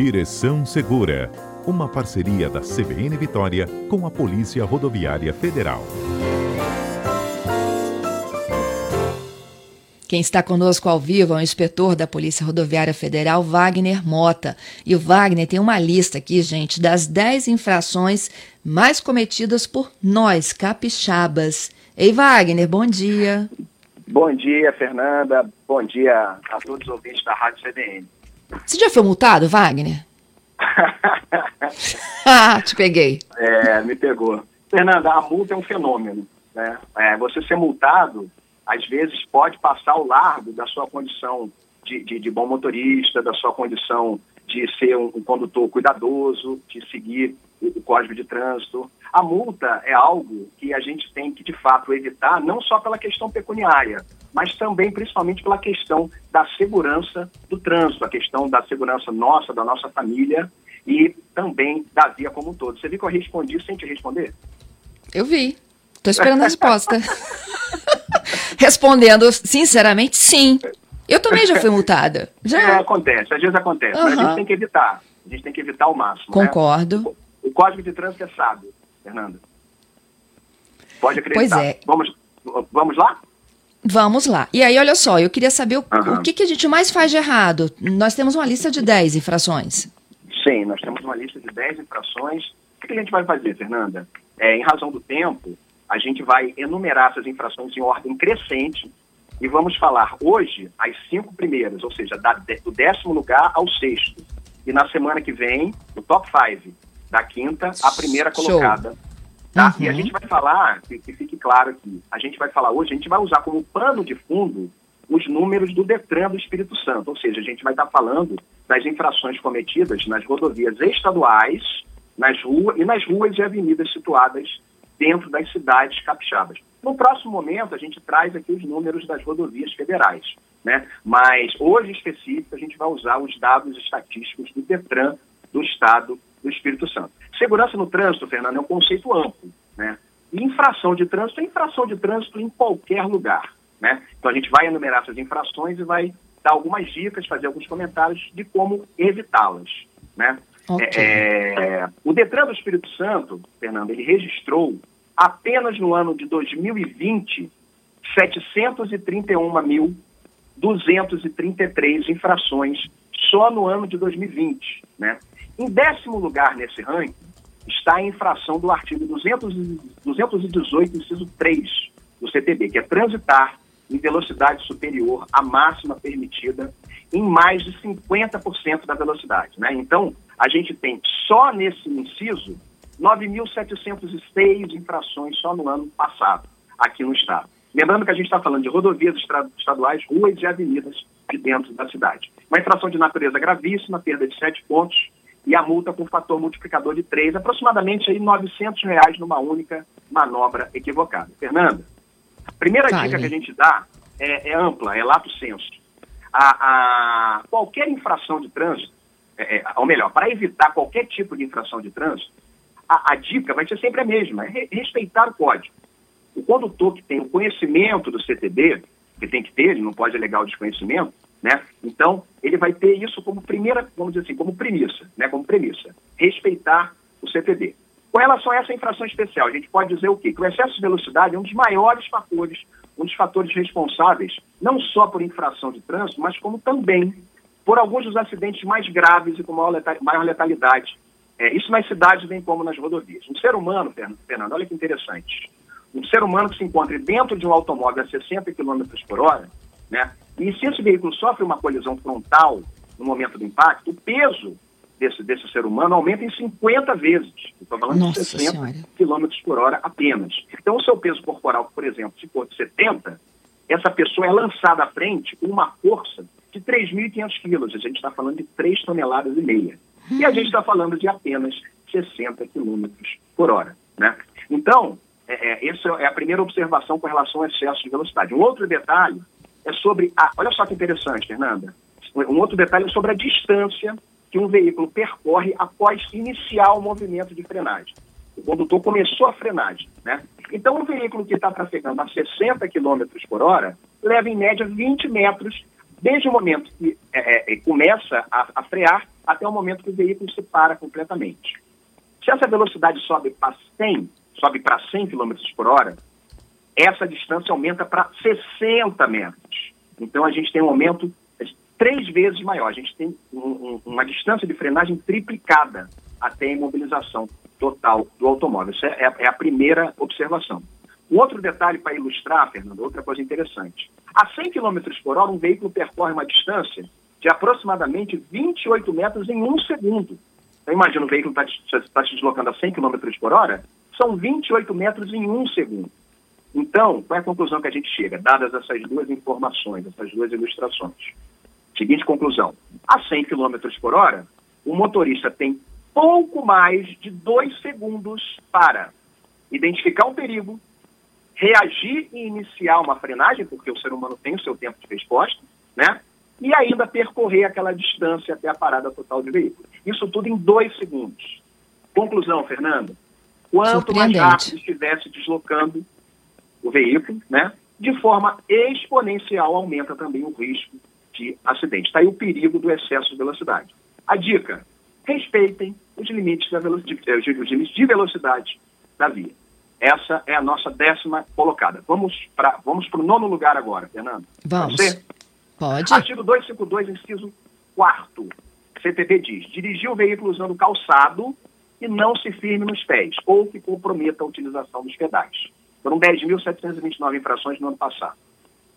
Direção Segura, uma parceria da CBN Vitória com a Polícia Rodoviária Federal. Quem está conosco ao vivo é o inspetor da Polícia Rodoviária Federal, Wagner Mota. E o Wagner tem uma lista aqui, gente, das 10 infrações mais cometidas por nós, capixabas. Ei, Wagner, bom dia. Bom dia, Fernanda. Bom dia a todos os ouvintes da Rádio CBN. Você já foi multado, Wagner? ah, te peguei. É, me pegou. Fernanda, a multa é um fenômeno. Né? É, você ser multado às vezes pode passar ao largo da sua condição de, de, de bom motorista, da sua condição de ser um, um condutor cuidadoso, de seguir o, código de trânsito. A multa é algo que a gente tem que, de fato, evitar, não só pela questão pecuniária, mas também, principalmente, pela questão da segurança do trânsito, a questão da segurança nossa, da nossa família e também da via como um todo. Você viu que eu respondi sem te responder? Eu vi. Estou esperando a resposta. Respondendo sinceramente, sim. Eu também já fui multada. Já. É, acontece, às vezes acontece, uhum. mas a gente tem que evitar. A gente tem que evitar ao máximo. Né? Concordo. Né? O, Código de Trânsito é sábio, Fernanda. Pode acreditar. Pois é. Vamos, vamos lá? Vamos lá. E aí, olha só, eu queria saber o, uhum. o que, que a gente mais faz de errado. Nós temos uma lista de 10 infrações. Sim, nós temos uma lista de 10 infrações. O que, que a gente vai fazer, Fernanda? É, em razão do tempo, a gente vai enumerar essas infrações em ordem crescente e vamos falar hoje as cinco primeiras, ou seja, da, do décimo lugar ao sexto. E na semana que vem, o top five, da quinta à primeira Show. colocada. Tá? Uhum. E a gente vai falar, que, que fique claro aqui, a gente vai falar hoje, a gente vai usar como pano de fundo os números do Detran do Espírito Santo, ou seja, a gente vai estar falando das infrações cometidas nas rodovias estaduais, nas ruas e nas ruas e avenidas situadas dentro das cidades capixabas. No próximo momento, a gente traz aqui os números das rodovias federais, né? mas hoje, em específico, a gente vai usar os dados estatísticos do DETRAN do Estado do Espírito Santo. Segurança no trânsito, Fernando, é um conceito amplo. Né? E infração de trânsito é infração de trânsito em qualquer lugar. Né? Então, a gente vai enumerar essas infrações e vai dar algumas dicas, fazer alguns comentários de como evitá-las. Né? Okay. É, o Detran do Espírito Santo, Fernando, ele registrou apenas no ano de 2020 731.233 infrações só no ano de 2020. Né? Em décimo lugar nesse ranking está a infração do artigo 200, 218, inciso 3 do CTB, que é transitar em velocidade superior à máxima permitida em mais de 50% da velocidade. Né? Então, a gente tem só nesse inciso 9.706 infrações só no ano passado, aqui no Estado. Lembrando que a gente está falando de rodovias estaduais, ruas e avenidas de dentro da cidade. Uma infração de natureza gravíssima, perda de 7 pontos, e a multa com fator multiplicador de 3, aproximadamente aí 900 reais numa única manobra equivocada. Fernanda, a primeira dica que a gente dá é, é ampla, é lato senso. A, a, qualquer infração de trânsito, é, é, ou melhor, para evitar qualquer tipo de infração de trânsito, a, a dica vai ser sempre a mesma, é re, respeitar o código. O condutor que tem o conhecimento do CTB, que tem que ter, ele não pode alegar o desconhecimento, né? Então, ele vai ter isso como primeira, vamos dizer assim, como premissa, né? Como premissa, respeitar o CTB. Com relação a essa infração especial, a gente pode dizer o quê? Que o excesso de velocidade é um dos maiores fatores, um dos fatores responsáveis, não só por infração de trânsito, mas como também por alguns dos acidentes mais graves e com maior, maior letalidade. É, isso nas cidades, bem como nas rodovias. Um ser humano, Fernando, olha que interessante. Um ser humano que se encontre dentro de um automóvel a 60 km por hora, né? E se esse veículo sofre uma colisão frontal no momento do impacto, o peso desse, desse ser humano aumenta em 50 vezes. Estou falando Nossa de 60 km por hora apenas. Então, o seu peso corporal, por exemplo, se for de 70, essa pessoa é lançada à frente com uma força de 3.500 quilos. A gente está falando de 3 toneladas e meia. E a gente está falando de apenas 60 quilômetros por hora. Né? Então, é, é, essa é a primeira observação com relação ao excesso de velocidade. Um outro detalhe é sobre. A, olha só que interessante, Fernanda. Um outro detalhe é sobre a distância que um veículo percorre após iniciar o movimento de frenagem. O condutor começou a frenagem. Né? Então, um veículo que está trafegando a 60 km por hora leva, em média, 20 metros desde o momento que é, é, começa a, a, frear até o momento que o veículo se para completamente. Se essa velocidade sobe para 100, sobe para 100 km por hora, essa distância aumenta para 60 metros. Então a gente tem um aumento três vezes maior. A gente tem um, um, uma distância de frenagem triplicada até a imobilização total do automóvel. Essa é, é a primeira observação. Um outro detalhe para ilustrar, Fernando, outra coisa interessante. A 100 km por hora, um veículo percorre uma distância de aproximadamente 28 metros em um segundo. Então, imagina, o veículo está tá se deslocando a 100 km por hora, são 28 metros em um segundo. Então, qual é a conclusão que a gente chega, dadas essas duas informações, essas duas ilustrações? Seguinte conclusão: a 100 km por hora, o motorista tem pouco mais de dois segundos para identificar um perigo, reagir e iniciar uma frenagem, porque o ser humano tem o seu tempo de resposta, né? E ainda percorrer aquela distância até a parada total do veículo. Isso tudo em dois segundos. Conclusão, Fernando. Quanto mais rápido estivesse deslocando o veículo, né? De forma exponencial aumenta também o risco de acidente. Está aí o perigo do excesso de velocidade. A dica: respeitem os limites, da eh, os limites de velocidade da via. Essa é a nossa décima colocada. Vamos para vamos o nono lugar agora, Fernando. Vamos. Pode? Pode. Artigo 252, inciso 4. CTV diz: dirigir o veículo usando calçado e não se firme nos pés, ou que comprometa a utilização dos pedais. Foram 10.729 infrações no ano passado.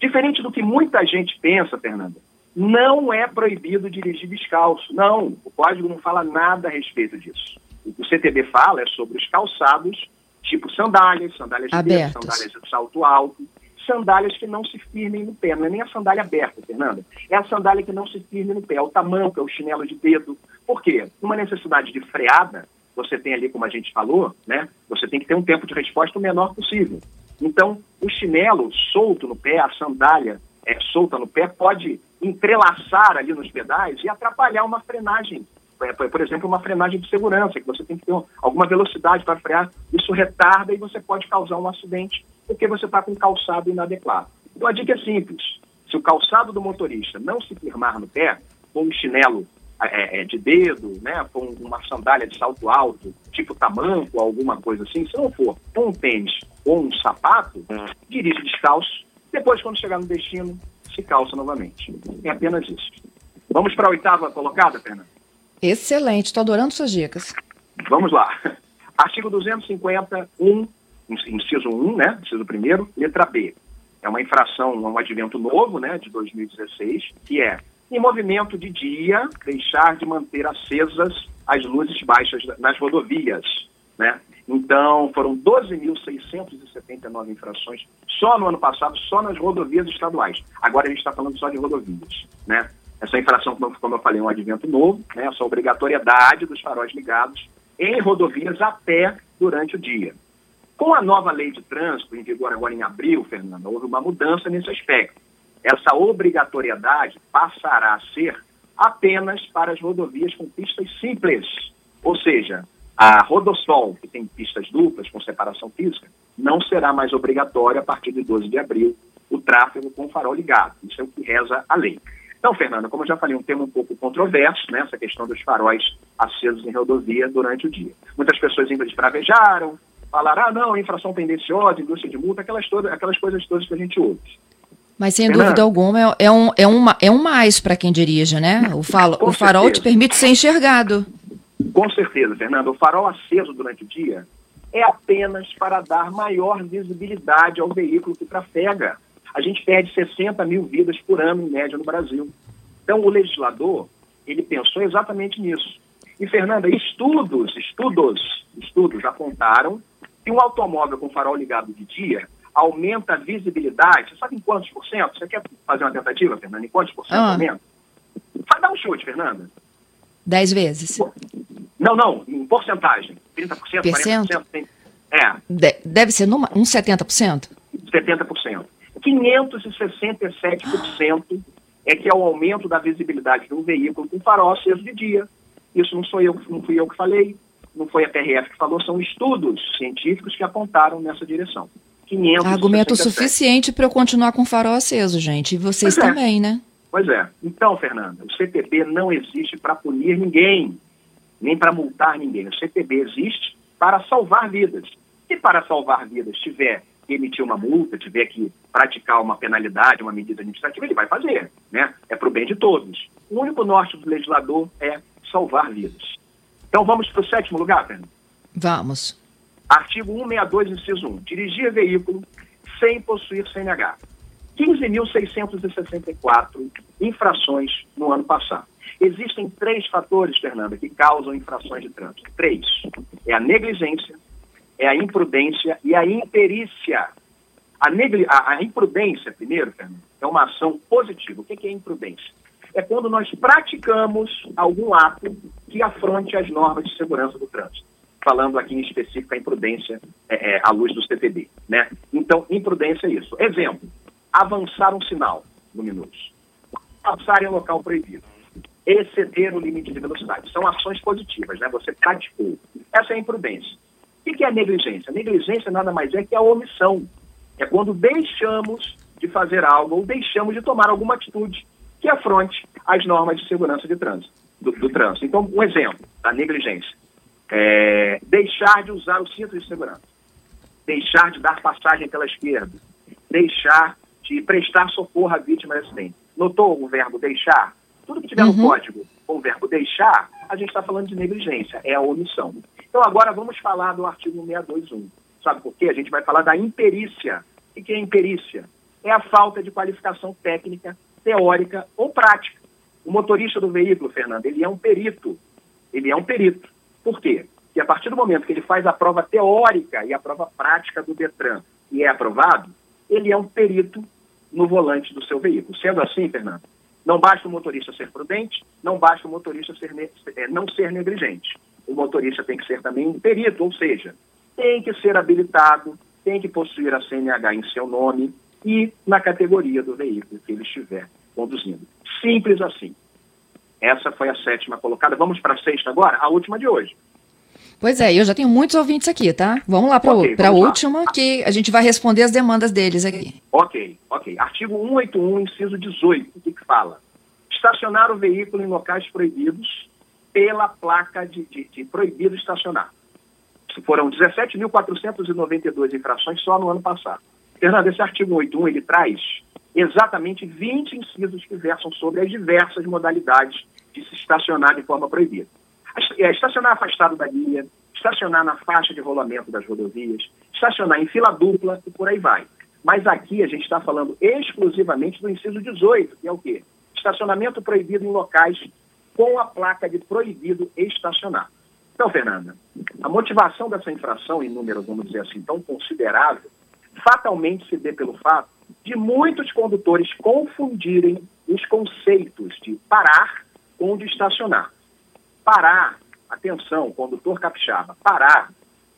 Diferente do que muita gente pensa, Fernanda, não é proibido dirigir descalço. Não, o código não fala nada a respeito disso. O que o CTB fala é sobre os calçados, tipo sandálias, sandálias de dedo, sandálias de salto alto, sandálias que não se firmem no pé. Não é nem a sandália aberta, Fernanda. É a sandália que não se firme no pé. É o tamanco, é o chinelo de dedo. Por quê? Uma necessidade de freada, você tem ali, como a gente falou, né? Você tem que ter um tempo de resposta o menor possível. Então, o chinelo solto no pé, a sandália é, solta no pé, pode entrelaçar ali nos pedais e atrapalhar uma frenagem. É, por exemplo, uma frenagem de segurança, que você tem que ter alguma velocidade para frear. Isso retarda e você pode causar um acidente porque você está com calçado inadequado. Então, a dica é simples. Se o calçado do motorista não se firmar no pé, com um chinelo é, é, de dedo, né, com uma sandália de salto alto, tipo tamanco, alguma coisa assim, se não for com um tênis ou um sapato, dirige descalço. Depois, quando chegar no destino, se calça novamente. É apenas isso. Vamos para a oitava colocada, Fernanda? Excelente, estou adorando suas dicas. Vamos lá. Artigo 251, inciso 1, né? Inciso 1, letra B. É uma infração, um advento novo, né, de 2016, que é em movimento de dia, deixar de manter acesas as luzes baixas nas rodovias. Né? Então, foram 12.679 infrações só no ano passado, só nas rodovias estaduais. Agora a gente está falando só de rodovias. Né? Essa infração, como eu falei, é um advento novo, né? essa obrigatoriedade dos faróis ligados em rodovias até durante o dia. Com a nova lei de trânsito, em vigor agora em abril, Fernanda, houve uma mudança nesse aspecto essa obrigatoriedade passará a ser apenas para as rodovias com pistas simples. Ou seja, a Rodosol, que tem pistas duplas com separação física, não será mais obrigatória a partir de 12 de abril o tráfego com farol ligado. Isso é o que reza a lei. Então, Fernanda, como eu já falei, um tema um pouco controverso, né, essa questão dos faróis acesos em rodovia durante o dia. Muitas pessoas ainda despravejaram, falaram, ah, não, infração tendenciosa, indústria de multa, aquelas, todas, aquelas coisas todas que a gente ouve. Mas sem dúvida alguma é, é, um, é, uma, é um mais para quem dirige, né? O, falo, o farol certeza. te permite ser enxergado. Com certeza, Fernando. O farol aceso durante o dia é apenas para dar maior visibilidade ao veículo que trafega. A gente perde 60 mil vidas por ano, em média, no Brasil. Então, o legislador, ele pensou exatamente nisso. E, Fernanda, estudos, estudos, estudos apontaram que um automóvel com farol ligado de dia aumenta a visibilidade. Você sabe em quantos por cento? Você quer fazer uma tentativa, Fernanda? Em quantos por cento ah. aumenta? Vai dar um chute, Fernanda. Dez vezes. Não, não, em porcentagem. 30%, Percento? 40%. Tem... É. De deve ser numa, uns 70%? 70%. 567% é que é o aumento da visibilidade de um veículo com farol aceso de dia. Isso não sou eu, não fui eu que falei, não foi a PRF que falou, são estudos científicos que apontaram nessa direção. 500. Argumento suficiente para eu continuar com o farol aceso, gente. E vocês pois é. também, é. né? Pois é. Então, Fernanda, o CTB não existe para punir ninguém, nem para multar ninguém. O CTB existe para salvar vidas. Se para salvar vidas tiver que emitir uma multa, tiver que praticar uma penalidade, uma medida administrativa, ele vai fazer. Né? É para o bem de todos. O único norte do legislador é salvar vidas. Então vamos para o sétimo lugar, Fernanda? Vamos. Artigo 162, inciso 1. Dirigir veículo sem possuir CNH. 15.664 infrações no ano passado. Existem três fatores, Fernanda, que causam infrações de trânsito. Três. É a negligência, é a imprudência e a imperícia. A, a, a imprudência, primeiro, Fernanda, é uma ação positiva. O que é imprudência? É quando nós praticamos algum ato que afronte as normas de segurança do trânsito falando aqui em específico a imprudência é, é, à luz do CPD. Né? Então, imprudência é isso. Exemplo, avançar um sinal luminoso, passar em um local proibido, exceder o limite de velocidade. São ações positivas, né? Você praticou. Essa é a imprudência. O que é negligência? Negligência nada mais é que a omissão. É quando deixamos de fazer algo ou deixamos de tomar alguma atitude que afronte as normas de segurança de trânsito, do, do trânsito. Então, um exemplo da negligência é, deixar de usar o cinto de segurança, deixar de dar passagem pela esquerda, deixar de prestar socorro à vítima de acidente. Notou o verbo deixar? Tudo que tiver uhum. no código com o verbo deixar, a gente está falando de negligência, é a omissão. Então agora vamos falar do artigo 621. Sabe por quê? A gente vai falar da imperícia. O que é imperícia? É a falta de qualificação técnica, teórica ou prática. O motorista do veículo, Fernando, ele é um perito. Ele é um perito. Por quê? Porque a partir do momento que ele faz a prova teórica e a prova prática do Detran e é aprovado, ele é um perito no volante do seu veículo. Sendo assim, Fernando, não basta o motorista ser prudente, não basta o motorista ser, é, não ser negligente. O motorista tem que ser também um perito, ou seja, tem que ser habilitado, tem que possuir a CNH em seu nome e na categoria do veículo que ele estiver conduzindo. Simples assim. Essa foi a sétima colocada. Vamos para a sexta agora, a última de hoje. Pois é, eu já tenho muitos ouvintes aqui, tá? Vamos lá para okay, a última, lá. que a gente vai responder as demandas deles aqui. Ok, ok. Artigo 181, inciso 18, o que, que fala? Estacionar o veículo em locais proibidos pela placa de, de, de proibido estacionar. Foram 17.492 infrações só no ano passado. Fernando, esse artigo 181, ele traz exatamente 20 incisos que versam sobre as diversas modalidades de se estacionar de forma proibida. É, estacionar afastado da linha, estacionar na faixa de rolamento das rodovias, estacionar em fila dupla e por aí vai. Mas aqui a gente está falando exclusivamente do inciso 18, que é o quê? Estacionamento proibido em locais com a placa de proibido estacionar. Então, Fernanda, a motivação dessa infração em número, vamos dizer assim, tão considerável, fatalmente se dê pelo fato de muitos condutores confundirem os conceitos de parar com de estacionar. Parar, atenção, condutor capixaba, parar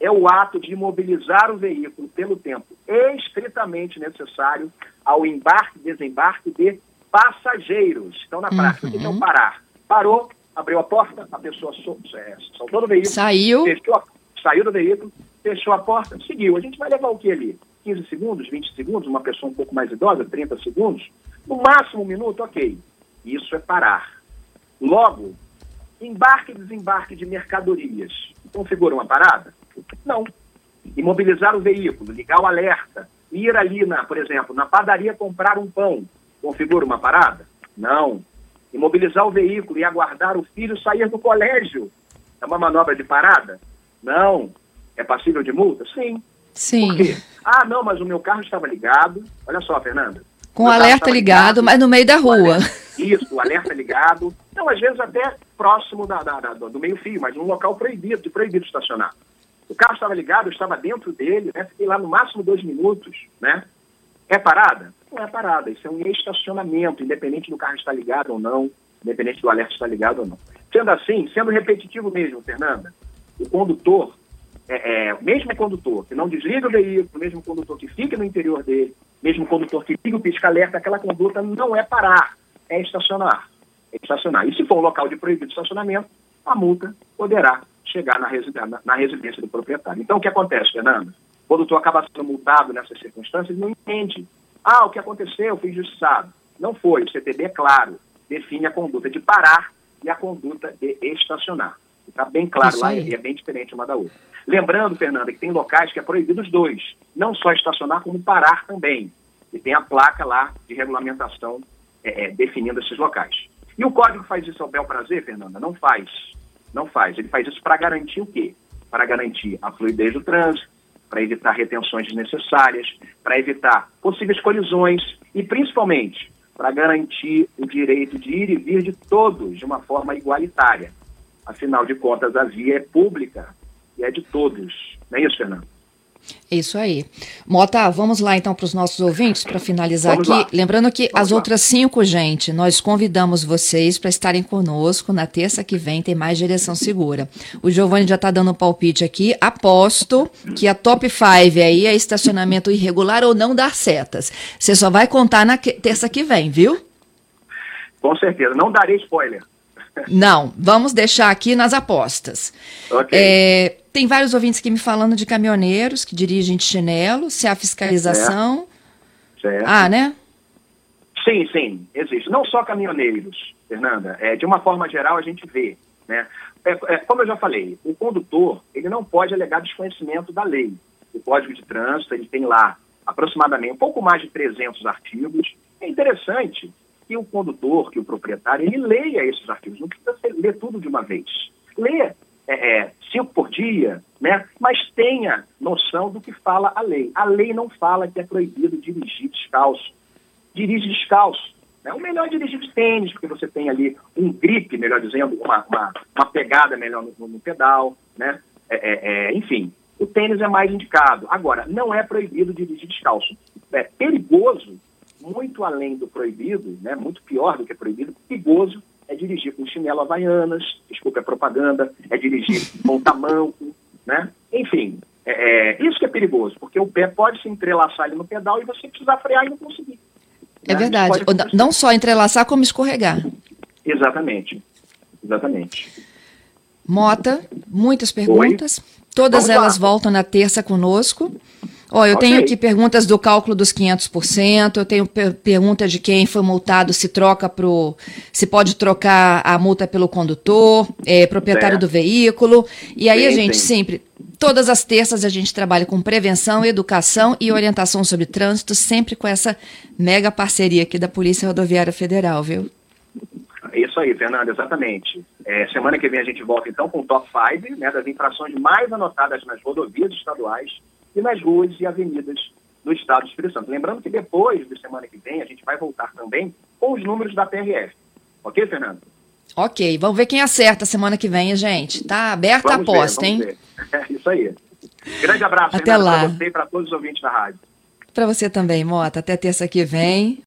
é o ato de imobilizar o veículo pelo tempo estritamente necessário ao embarque e desembarque de passageiros. Então, na prática, uhum. o que é o uhum. parar? Parou, abriu a porta, a pessoa sol, é, soltou do veículo, saiu, fechou, saiu do veículo, fechou a porta, seguiu. A gente vai levar o que ali? 15 segundos, 20 segundos, uma pessoa um pouco mais idosa, 30 segundos, no máximo um minuto, ok. Isso é parar. Logo, embarque e desembarque de mercadorias configura uma parada? Não. Imobilizar o veículo, ligar o alerta, ir ali, na, por exemplo, na padaria comprar um pão, configura uma parada? Não. Imobilizar o veículo e aguardar o filho sair do colégio, é uma manobra de parada? Não. É passível de multa? Sim. Sim. Por quê? Ah, não, mas o meu carro estava ligado. Olha só, Fernanda. Com o alerta ligado, ligado, mas no meio da rua. Isso, o alerta ligado. Não, às vezes até próximo da, da, da do meio-fio, mas num local proibido, de proibido estacionar. O carro estava ligado, eu estava dentro dele, né? Fiquei lá no máximo dois minutos, né? É parada? Não é parada, isso é um estacionamento, independente do carro estar ligado ou não, independente do alerta estar ligado ou não. Sendo assim, sendo repetitivo mesmo, Fernanda, o condutor é, é, mesmo condutor que não desliga o veículo, mesmo condutor que fica no interior dele, mesmo condutor que liga o pisca-alerta, aquela conduta não é parar, é estacionar. É estacionar. E se for um local de proibido estacionamento, a multa poderá chegar na, residência, na, residência do proprietário. Então, o que acontece, Fernando? O condutor acaba sendo multado nessas circunstâncias não entende. Ah, o que aconteceu? Fui injustiçado. Não foi. O CTB, é claro, define a conduta de parar e a conduta de estacionar. Está bem claro lá e é bem diferente uma da outra. Lembrando, Fernanda, que tem locais que é proibido os dois. Não só estacionar, como parar também. E tem a placa lá de regulamentação é, é, definindo esses locais. E o código faz isso ao bel prazer, Fernanda? Não faz. Não faz. Ele faz isso para garantir o quê? Para garantir a fluidez do trânsito, para evitar retenções desnecessárias, para evitar possíveis colisões e, principalmente, para garantir o direito de ir e vir de todos de uma forma igualitária. Afinal de contas, a via é pública e é de todos. Não é isso, Fernando? Isso aí. Mota, vamos lá então para os nossos ouvintes para finalizar vamos aqui. Lá. Lembrando que vamos as lá. outras cinco, gente, nós convidamos vocês para estarem conosco na terça que vem, tem mais direção segura. O Giovanni já está dando um palpite aqui. Aposto que a top 5 aí é estacionamento irregular ou não dar setas. Você só vai contar na terça que vem, viu? Com certeza. Não darei spoiler. Não, vamos deixar aqui nas apostas. Ok. É, tem vários ouvintes que me falando de caminhoneiros que dirigem de chinelo, se há fiscalização. Certo. certo. Ah, né? Sim, sim, existe. Não só caminhoneiros, Fernanda. É, de uma forma geral, a gente vê. Né? É, é, como eu já falei, o condutor ele não pode alegar desconhecimento da lei. O Código de Trânsito ele tem lá aproximadamente um pouco mais de 300 artigos. É interessante que o condutor, que o proprietário, ele leia esses artigos. Não precisa ler tudo de uma vez. Leia é, é, cinco por dia, né? mas tenha noção do que fala a lei. A lei não fala que é proibido dirigir descalço. Dirige descalço. Né? O melhor é dirigir de tênis, porque você tem ali um grip, melhor dizendo, uma, uma, uma pegada melhor no, no pedal, né? É, é, é, enfim, o tênis é mais indicado. Agora, não é proibido dirigir descalço. É perigoso, muito além do proibido, né? muito pior do que proibido, perigoso é dirigir com chinelo havaianas, desculpa, é propaganda, é dirigir com tamanco, né? Enfim, é, é, isso que é perigoso, porque o pé pode se entrelaçar ali no pedal e você precisar frear e não conseguir. É né? verdade. Não só entrelaçar, como escorregar. Exatamente. Exatamente. Mota, muitas perguntas. Oi? Todas Vamos elas lá. voltam na terça conosco. Ó, eu okay. tenho aqui perguntas do cálculo dos 500%, eu tenho per pergunta de quem foi multado se troca pro se pode trocar a multa pelo condutor, é, proprietário do veículo. E aí sim, a gente sim. sempre todas as terças a gente trabalha com prevenção, educação e orientação sobre trânsito, sempre com essa mega parceria aqui da Polícia Rodoviária Federal, viu? Isso aí, Fernanda, exatamente. É, semana que vem a gente volta então com o top 5 né, das infrações mais anotadas nas rodovias estaduais e nas ruas e avenidas do estado do Espírito Santo. Lembrando que depois de semana que vem a gente vai voltar também com os números da PRF. Ok, Fernando? Ok, vamos ver quem acerta semana que vem, gente. Tá aberta vamos a aposta, ver, hein? Ver. É isso aí. Grande abraço, Até lá. para você e para todos os ouvintes da rádio. Para você também, Mota. Até terça que vem.